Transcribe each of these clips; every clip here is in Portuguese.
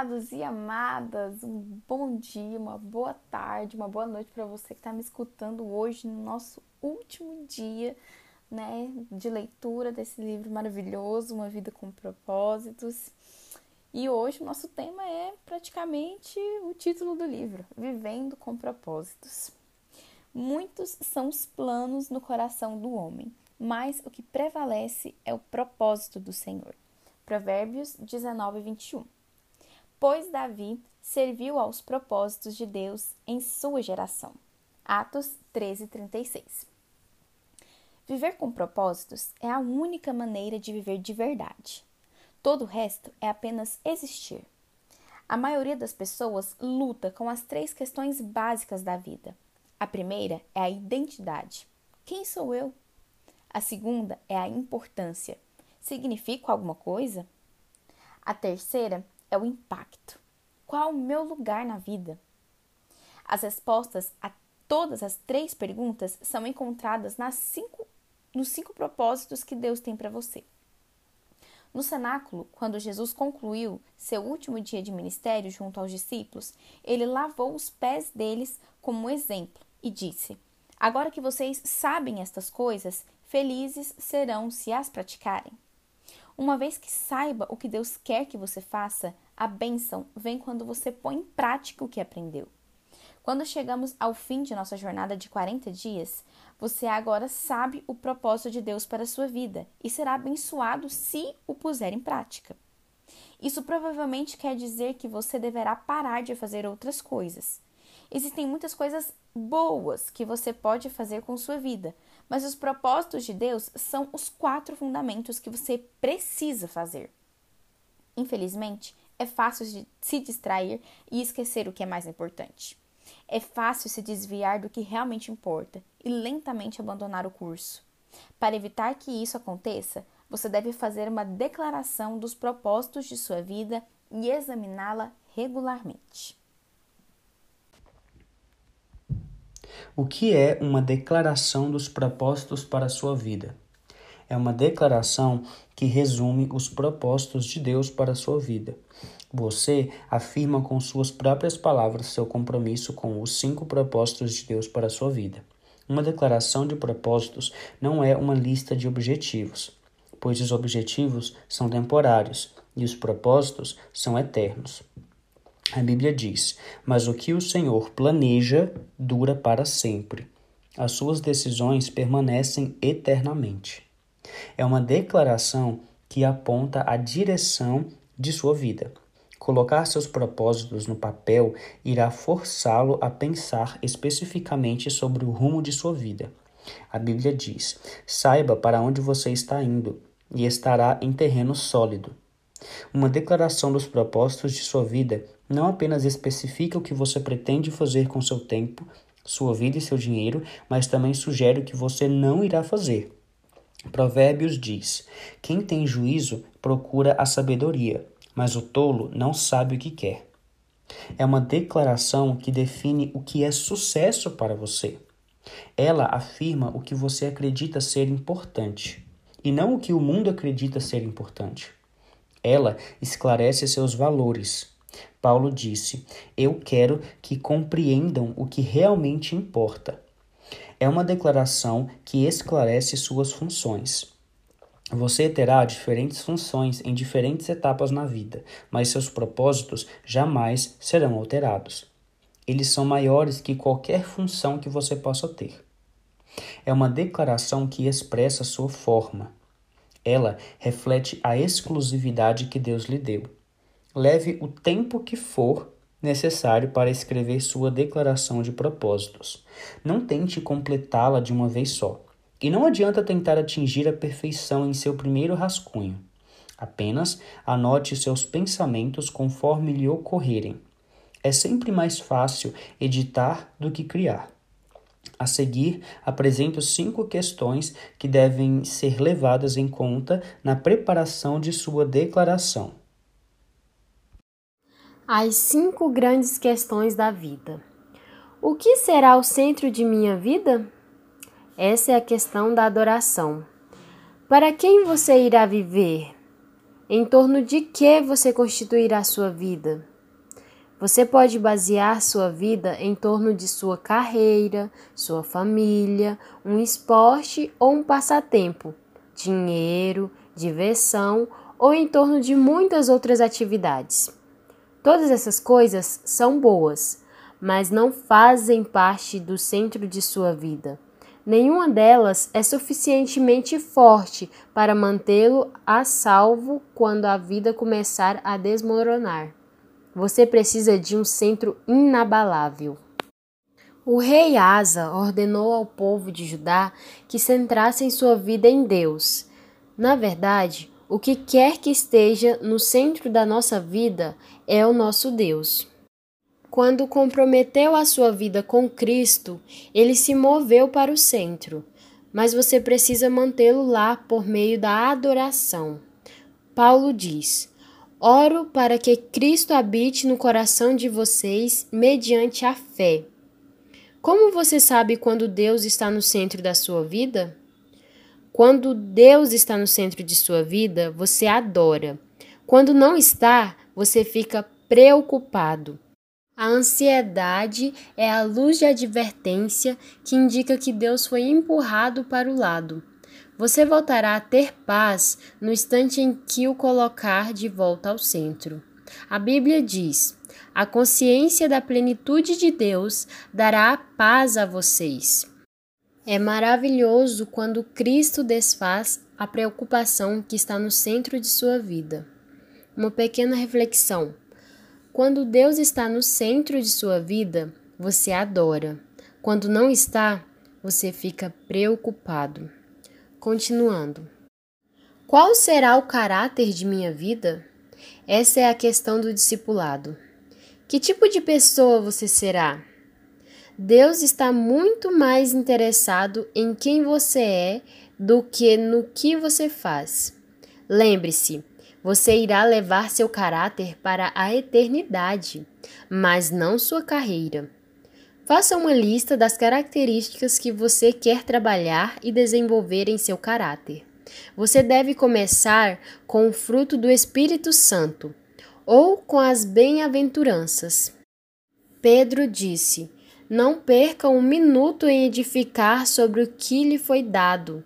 Amados e amadas, um bom dia, uma boa tarde, uma boa noite para você que está me escutando hoje no nosso último dia né, de leitura desse livro maravilhoso, Uma Vida com Propósitos. E hoje o nosso tema é praticamente o título do livro, Vivendo com Propósitos. Muitos são os planos no coração do homem, mas o que prevalece é o propósito do Senhor. Provérbios 19, 21. Pois Davi serviu aos propósitos de Deus em sua geração. Atos 13, 36. Viver com propósitos é a única maneira de viver de verdade. Todo o resto é apenas existir. A maioria das pessoas luta com as três questões básicas da vida. A primeira é a identidade. Quem sou eu? A segunda é a importância. Significo alguma coisa? A terceira é o impacto. Qual o meu lugar na vida? As respostas a todas as três perguntas são encontradas nas cinco, nos cinco propósitos que Deus tem para você. No cenáculo, quando Jesus concluiu seu último dia de ministério junto aos discípulos, ele lavou os pés deles como exemplo e disse: Agora que vocês sabem estas coisas, felizes serão se as praticarem. Uma vez que saiba o que Deus quer que você faça, a bênção vem quando você põe em prática o que aprendeu. Quando chegamos ao fim de nossa jornada de 40 dias, você agora sabe o propósito de Deus para a sua vida e será abençoado se o puser em prática. Isso provavelmente quer dizer que você deverá parar de fazer outras coisas. Existem muitas coisas boas que você pode fazer com sua vida, mas os propósitos de Deus são os quatro fundamentos que você precisa fazer. Infelizmente, é fácil se distrair e esquecer o que é mais importante. É fácil se desviar do que realmente importa e lentamente abandonar o curso. Para evitar que isso aconteça, você deve fazer uma declaração dos propósitos de sua vida e examiná-la regularmente. O que é uma declaração dos propósitos para a sua vida? É uma declaração que resume os propósitos de Deus para a sua vida. Você afirma com suas próprias palavras seu compromisso com os cinco propósitos de Deus para a sua vida. Uma declaração de propósitos não é uma lista de objetivos, pois os objetivos são temporários e os propósitos são eternos. A Bíblia diz: Mas o que o Senhor planeja dura para sempre. As suas decisões permanecem eternamente. É uma declaração que aponta a direção de sua vida. Colocar seus propósitos no papel irá forçá-lo a pensar especificamente sobre o rumo de sua vida. A Bíblia diz: saiba para onde você está indo e estará em terreno sólido. Uma declaração dos propósitos de sua vida não apenas especifica o que você pretende fazer com seu tempo, sua vida e seu dinheiro, mas também sugere o que você não irá fazer. Provérbios diz: Quem tem juízo procura a sabedoria, mas o tolo não sabe o que quer. É uma declaração que define o que é sucesso para você. Ela afirma o que você acredita ser importante e não o que o mundo acredita ser importante. Ela esclarece seus valores. Paulo disse: Eu quero que compreendam o que realmente importa. É uma declaração que esclarece suas funções. Você terá diferentes funções em diferentes etapas na vida, mas seus propósitos jamais serão alterados. Eles são maiores que qualquer função que você possa ter. É uma declaração que expressa sua forma. Ela reflete a exclusividade que Deus lhe deu. Leve o tempo que for necessário para escrever sua declaração de propósitos. Não tente completá-la de uma vez só. E não adianta tentar atingir a perfeição em seu primeiro rascunho. Apenas anote seus pensamentos conforme lhe ocorrerem. É sempre mais fácil editar do que criar. A seguir, apresento cinco questões que devem ser levadas em conta na preparação de sua declaração. As cinco grandes questões da vida. O que será o centro de minha vida? Essa é a questão da adoração. Para quem você irá viver? Em torno de que você constituirá sua vida? Você pode basear sua vida em torno de sua carreira, sua família, um esporte ou um passatempo, dinheiro, diversão ou em torno de muitas outras atividades. Todas essas coisas são boas, mas não fazem parte do centro de sua vida. Nenhuma delas é suficientemente forte para mantê-lo a salvo quando a vida começar a desmoronar. Você precisa de um centro inabalável. O rei Asa ordenou ao povo de Judá que centrassem sua vida em Deus. Na verdade, o que quer que esteja no centro da nossa vida é o nosso Deus. Quando comprometeu a sua vida com Cristo, ele se moveu para o centro, mas você precisa mantê-lo lá por meio da adoração. Paulo diz: Oro para que Cristo habite no coração de vocês mediante a fé. Como você sabe quando Deus está no centro da sua vida? Quando Deus está no centro de sua vida, você adora. Quando não está, você fica preocupado. A ansiedade é a luz de advertência que indica que Deus foi empurrado para o lado. Você voltará a ter paz no instante em que o colocar de volta ao centro. A Bíblia diz: a consciência da plenitude de Deus dará paz a vocês. É maravilhoso quando Cristo desfaz a preocupação que está no centro de sua vida. Uma pequena reflexão. Quando Deus está no centro de sua vida, você adora. Quando não está, você fica preocupado. Continuando. Qual será o caráter de minha vida? Essa é a questão do discipulado. Que tipo de pessoa você será? Deus está muito mais interessado em quem você é do que no que você faz. Lembre-se, você irá levar seu caráter para a eternidade, mas não sua carreira. Faça uma lista das características que você quer trabalhar e desenvolver em seu caráter. Você deve começar com o fruto do Espírito Santo ou com as bem-aventuranças. Pedro disse: Não perca um minuto em edificar sobre o que lhe foi dado,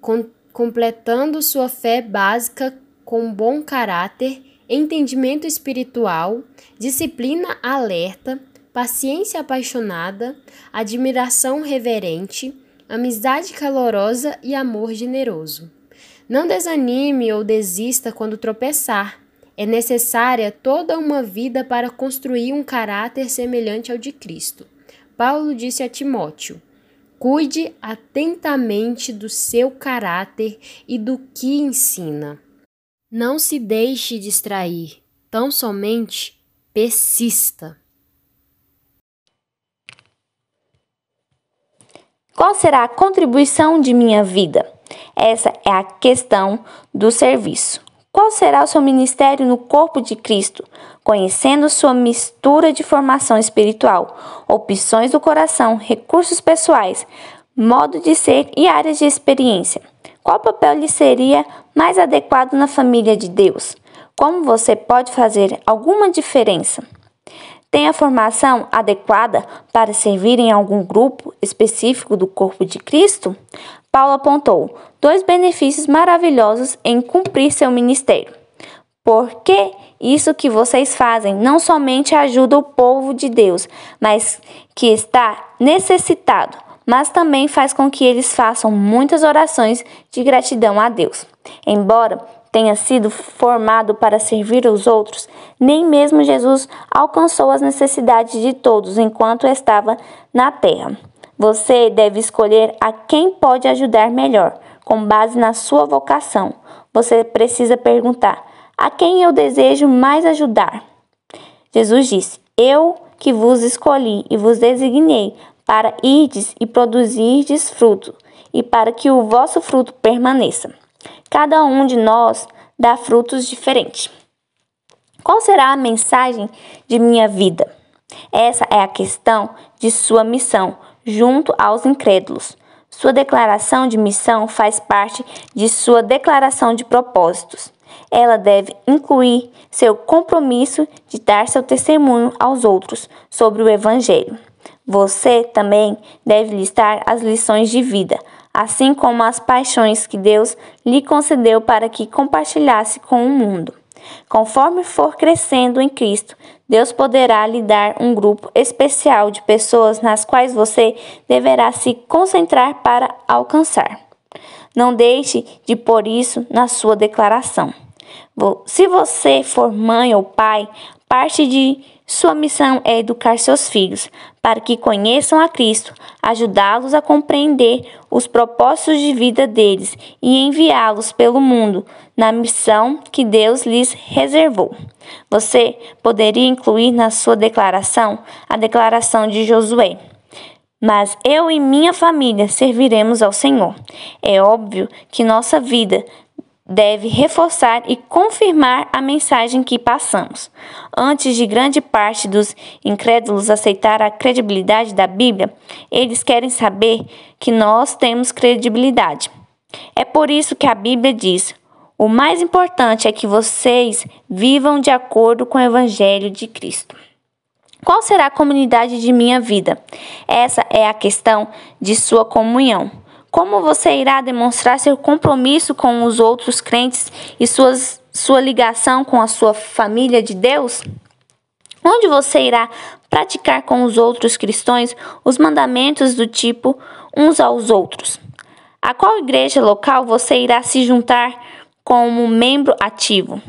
com, completando sua fé básica com bom caráter, entendimento espiritual, disciplina alerta paciência apaixonada, admiração reverente, amizade calorosa e amor generoso. Não desanime ou desista quando tropeçar. É necessária toda uma vida para construir um caráter semelhante ao de Cristo. Paulo disse a Timóteo: Cuide atentamente do seu caráter e do que ensina. Não se deixe distrair, tão somente persista. Qual será a contribuição de minha vida? Essa é a questão do serviço. Qual será o seu ministério no corpo de Cristo? Conhecendo sua mistura de formação espiritual, opções do coração, recursos pessoais, modo de ser e áreas de experiência. Qual papel lhe seria mais adequado na família de Deus? Como você pode fazer alguma diferença? Tem a formação adequada para servir em algum grupo específico do corpo de Cristo? Paulo apontou dois benefícios maravilhosos em cumprir seu ministério. Porque isso que vocês fazem não somente ajuda o povo de Deus, mas que está necessitado, mas também faz com que eles façam muitas orações de gratidão a Deus. Embora tenha sido formado para servir os outros, nem mesmo Jesus alcançou as necessidades de todos enquanto estava na terra. Você deve escolher a quem pode ajudar melhor, com base na sua vocação. Você precisa perguntar: a quem eu desejo mais ajudar? Jesus disse: Eu que vos escolhi e vos designei para irdes e produzirdes fruto, e para que o vosso fruto permaneça. Cada um de nós dá frutos diferentes. Qual será a mensagem de minha vida? Essa é a questão de sua missão junto aos incrédulos. Sua declaração de missão faz parte de sua declaração de propósitos. ela deve incluir seu compromisso de dar seu testemunho aos outros sobre o Evangelho. Você também deve listar as lições de vida, assim como as paixões que Deus lhe concedeu para que compartilhasse com o mundo. Conforme for crescendo em Cristo, Deus poderá lhe dar um grupo especial de pessoas nas quais você deverá se concentrar para alcançar. Não deixe de pôr isso na sua declaração. Se você for mãe ou pai, parte de sua missão é educar seus filhos para que conheçam a Cristo, ajudá-los a compreender os propósitos de vida deles e enviá-los pelo mundo na missão que Deus lhes reservou. Você poderia incluir na sua declaração a declaração de Josué. Mas eu e minha família serviremos ao Senhor. É óbvio que nossa vida deve reforçar e confirmar a mensagem que passamos. Antes de grande parte dos incrédulos aceitar a credibilidade da Bíblia, eles querem saber que nós temos credibilidade. É por isso que a Bíblia diz: o mais importante é que vocês vivam de acordo com o Evangelho de Cristo. Qual será a comunidade de minha vida? Essa é a questão de sua comunhão. Como você irá demonstrar seu compromisso com os outros crentes e suas, sua ligação com a sua família de Deus? Onde você irá praticar com os outros cristãos os mandamentos do tipo uns aos outros? A qual igreja local você irá se juntar como membro ativo?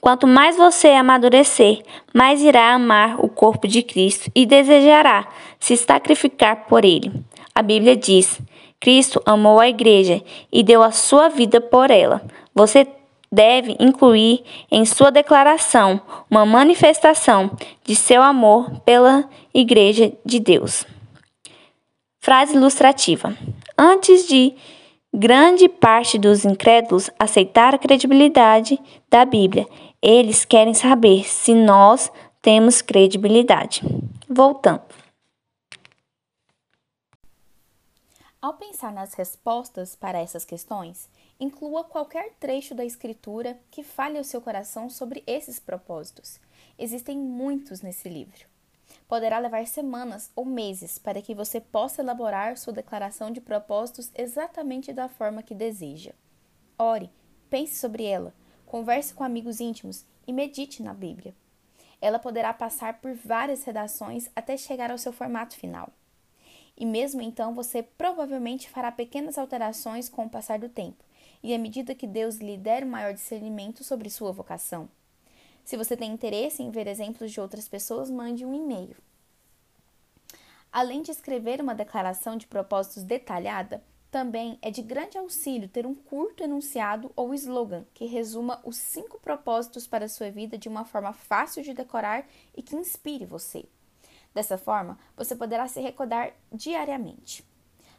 Quanto mais você amadurecer, mais irá amar o corpo de Cristo e desejará se sacrificar por ele. A Bíblia diz: Cristo amou a igreja e deu a sua vida por ela. Você deve incluir em sua declaração uma manifestação de seu amor pela Igreja de Deus. Frase ilustrativa: Antes de grande parte dos incrédulos aceitar a credibilidade da Bíblia, eles querem saber se nós temos credibilidade. Voltando. Ao pensar nas respostas para essas questões, inclua qualquer trecho da escritura que fale ao seu coração sobre esses propósitos. Existem muitos nesse livro. Poderá levar semanas ou meses para que você possa elaborar sua declaração de propósitos exatamente da forma que deseja. Ore, pense sobre ela, converse com amigos íntimos e medite na Bíblia. Ela poderá passar por várias redações até chegar ao seu formato final e mesmo então você provavelmente fará pequenas alterações com o passar do tempo, e à medida que Deus lhe der um maior discernimento sobre sua vocação. Se você tem interesse em ver exemplos de outras pessoas, mande um e-mail. Além de escrever uma declaração de propósitos detalhada, também é de grande auxílio ter um curto enunciado ou slogan que resuma os cinco propósitos para a sua vida de uma forma fácil de decorar e que inspire você. Dessa forma, você poderá se recordar diariamente.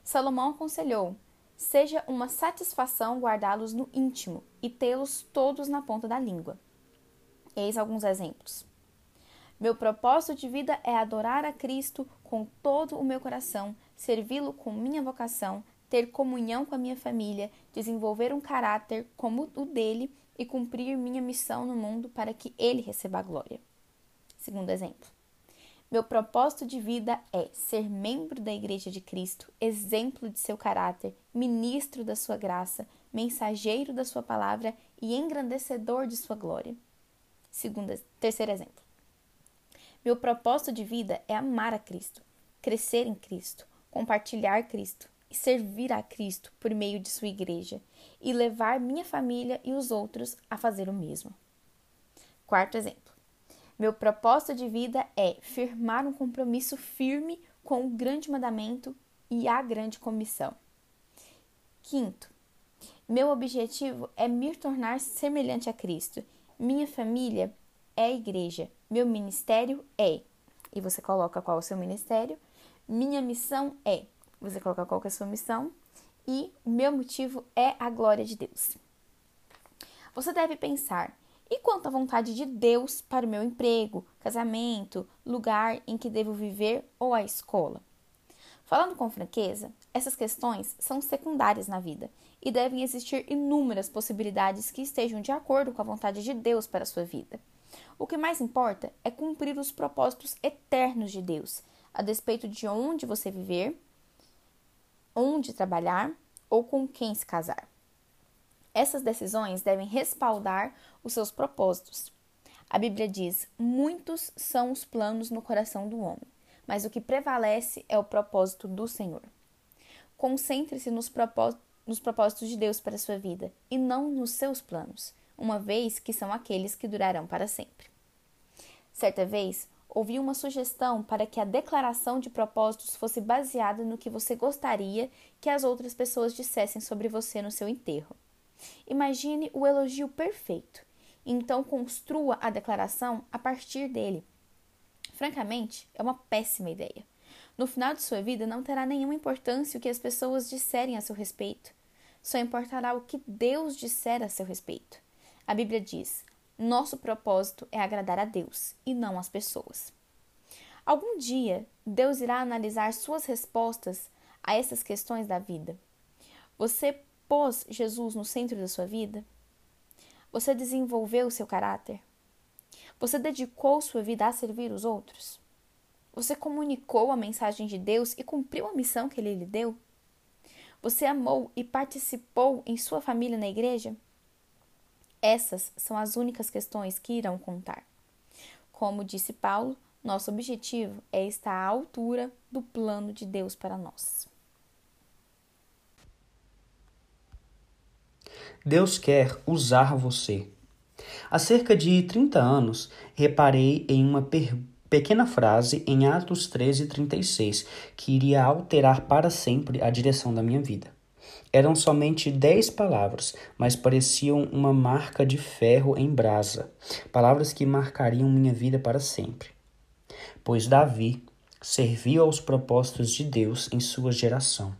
Salomão aconselhou: seja uma satisfação guardá-los no íntimo e tê-los todos na ponta da língua. Eis alguns exemplos. Meu propósito de vida é adorar a Cristo com todo o meu coração, servi-lo com minha vocação, ter comunhão com a minha família, desenvolver um caráter como o dele e cumprir minha missão no mundo para que ele receba a glória. Segundo exemplo. Meu propósito de vida é ser membro da Igreja de Cristo, exemplo de seu caráter, ministro da sua graça, mensageiro da sua palavra e engrandecedor de sua glória. Segunda, terceiro exemplo. Meu propósito de vida é amar a Cristo, crescer em Cristo, compartilhar Cristo e servir a Cristo por meio de sua igreja e levar minha família e os outros a fazer o mesmo. Quarto exemplo. Meu propósito de vida é firmar um compromisso firme com o grande mandamento e a grande comissão. Quinto, meu objetivo é me tornar semelhante a Cristo. Minha família é a igreja. Meu ministério é. E você coloca qual é o seu ministério. Minha missão é. Você coloca qual é a sua missão. E meu motivo é a glória de Deus. Você deve pensar e quanto à vontade de Deus para o meu emprego, casamento, lugar em que devo viver ou a escola? Falando com franqueza, essas questões são secundárias na vida e devem existir inúmeras possibilidades que estejam de acordo com a vontade de Deus para a sua vida. O que mais importa é cumprir os propósitos eternos de Deus, a despeito de onde você viver, onde trabalhar ou com quem se casar. Essas decisões devem respaldar os seus propósitos. A Bíblia diz: muitos são os planos no coração do homem mas o que prevalece é o propósito do Senhor. Concentre-se nos, nos propósitos de Deus para a sua vida e não nos seus planos, uma vez que são aqueles que durarão para sempre. Certa vez, ouvi uma sugestão para que a declaração de propósitos fosse baseada no que você gostaria que as outras pessoas dissessem sobre você no seu enterro. Imagine o elogio perfeito, então construa a declaração a partir dele Francamente, é uma péssima ideia. No final de sua vida, não terá nenhuma importância o que as pessoas disserem a seu respeito. Só importará o que Deus disser a seu respeito. A Bíblia diz: nosso propósito é agradar a Deus e não as pessoas. Algum dia, Deus irá analisar suas respostas a essas questões da vida. Você pôs Jesus no centro da sua vida? Você desenvolveu seu caráter? Você dedicou sua vida a servir os outros? Você comunicou a mensagem de Deus e cumpriu a missão que ele lhe deu? Você amou e participou em sua família na igreja? Essas são as únicas questões que irão contar. Como disse Paulo, nosso objetivo é estar à altura do plano de Deus para nós. Deus quer usar você Há cerca de 30 anos, reparei em uma pequena frase em Atos 13, 36, que iria alterar para sempre a direção da minha vida. Eram somente dez palavras, mas pareciam uma marca de ferro em brasa, palavras que marcariam minha vida para sempre. Pois Davi serviu aos propósitos de Deus em sua geração.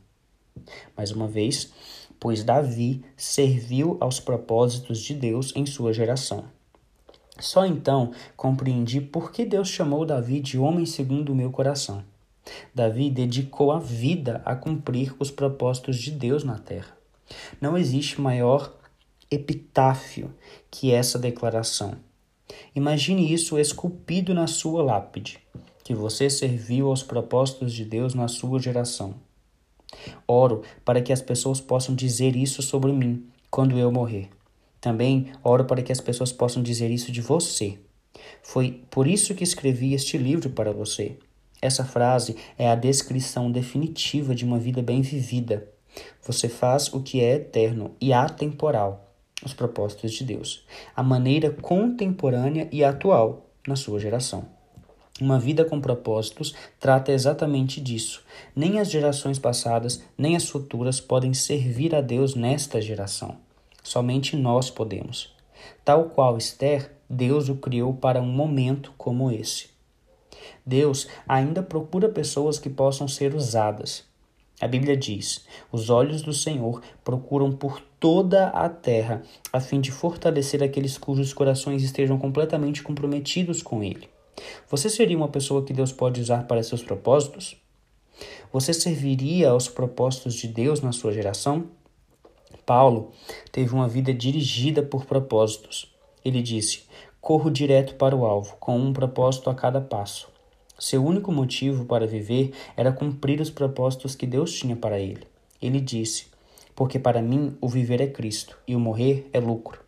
Mais uma vez, pois Davi serviu aos propósitos de Deus em sua geração. Só então compreendi por que Deus chamou Davi de homem segundo o meu coração. Davi dedicou a vida a cumprir os propósitos de Deus na terra. Não existe maior epitáfio que essa declaração. Imagine isso esculpido na sua lápide, que você serviu aos propósitos de Deus na sua geração. Oro para que as pessoas possam dizer isso sobre mim quando eu morrer. Também oro para que as pessoas possam dizer isso de você. Foi por isso que escrevi este livro para você. Essa frase é a descrição definitiva de uma vida bem vivida. Você faz o que é eterno e atemporal, os propósitos de Deus, a maneira contemporânea e atual na sua geração. Uma vida com propósitos trata exatamente disso. Nem as gerações passadas, nem as futuras podem servir a Deus nesta geração. Somente nós podemos. Tal qual Esther, Deus o criou para um momento como esse. Deus ainda procura pessoas que possam ser usadas. A Bíblia diz: os olhos do Senhor procuram por toda a terra, a fim de fortalecer aqueles cujos corações estejam completamente comprometidos com Ele. Você seria uma pessoa que Deus pode usar para seus propósitos? Você serviria aos propósitos de Deus na sua geração? Paulo teve uma vida dirigida por propósitos. Ele disse: Corro direto para o alvo, com um propósito a cada passo. Seu único motivo para viver era cumprir os propósitos que Deus tinha para ele. Ele disse: Porque para mim o viver é Cristo e o morrer é lucro.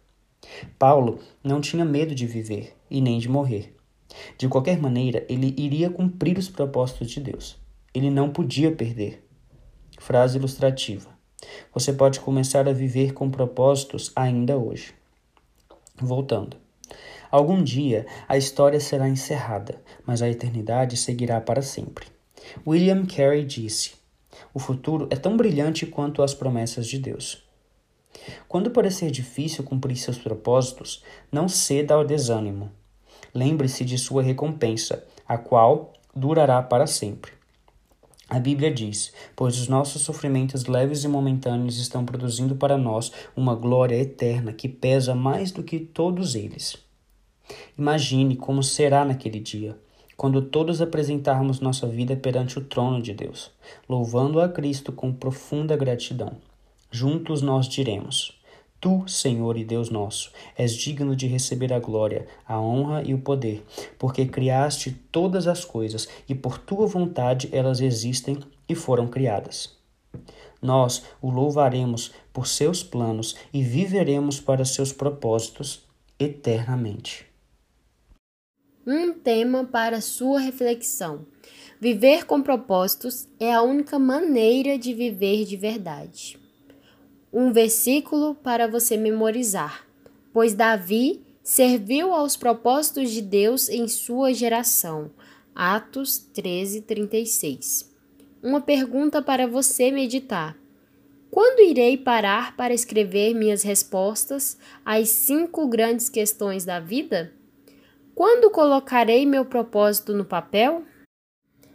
Paulo não tinha medo de viver e nem de morrer. De qualquer maneira, ele iria cumprir os propósitos de Deus. Ele não podia perder. Frase ilustrativa. Você pode começar a viver com propósitos ainda hoje. Voltando. Algum dia a história será encerrada, mas a eternidade seguirá para sempre. William Carey disse: O futuro é tão brilhante quanto as promessas de Deus. Quando parecer difícil cumprir seus propósitos, não ceda ao desânimo. Lembre-se de sua recompensa, a qual durará para sempre. A Bíblia diz: Pois os nossos sofrimentos leves e momentâneos estão produzindo para nós uma glória eterna que pesa mais do que todos eles. Imagine como será naquele dia, quando todos apresentarmos nossa vida perante o trono de Deus, louvando a Cristo com profunda gratidão. Juntos nós diremos: Tu, Senhor e Deus nosso, és digno de receber a glória, a honra e o poder, porque criaste todas as coisas e por tua vontade elas existem e foram criadas. Nós o louvaremos por seus planos e viveremos para seus propósitos eternamente um tema para sua reflexão. Viver com propósitos é a única maneira de viver de verdade. Um versículo para você memorizar, pois Davi serviu aos propósitos de Deus em sua geração. Atos 13, 36. Uma pergunta para você meditar. Quando irei parar para escrever minhas respostas às cinco grandes questões da vida? Quando colocarei meu propósito no papel?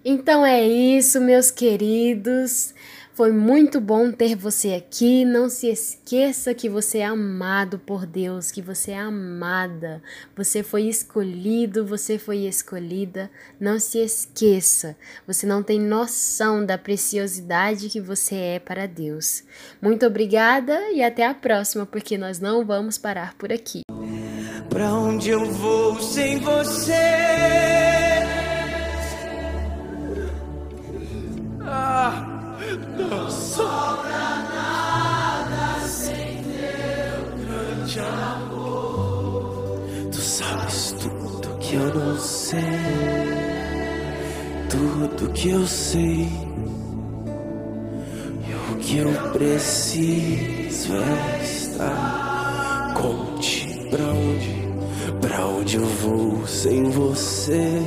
Então é isso, meus queridos. Foi muito bom ter você aqui. Não se esqueça que você é amado por Deus, que você é amada. Você foi escolhido, você foi escolhida. Não se esqueça. Você não tem noção da preciosidade que você é para Deus. Muito obrigada e até a próxima, porque nós não vamos parar por aqui. Onde eu vou sem você? Não sobra nada sem teu grande amor. Tu sabes tudo que eu não sei, tudo que eu sei. E o que eu preciso é estar contigo. Pra onde? Pra onde eu vou sem você?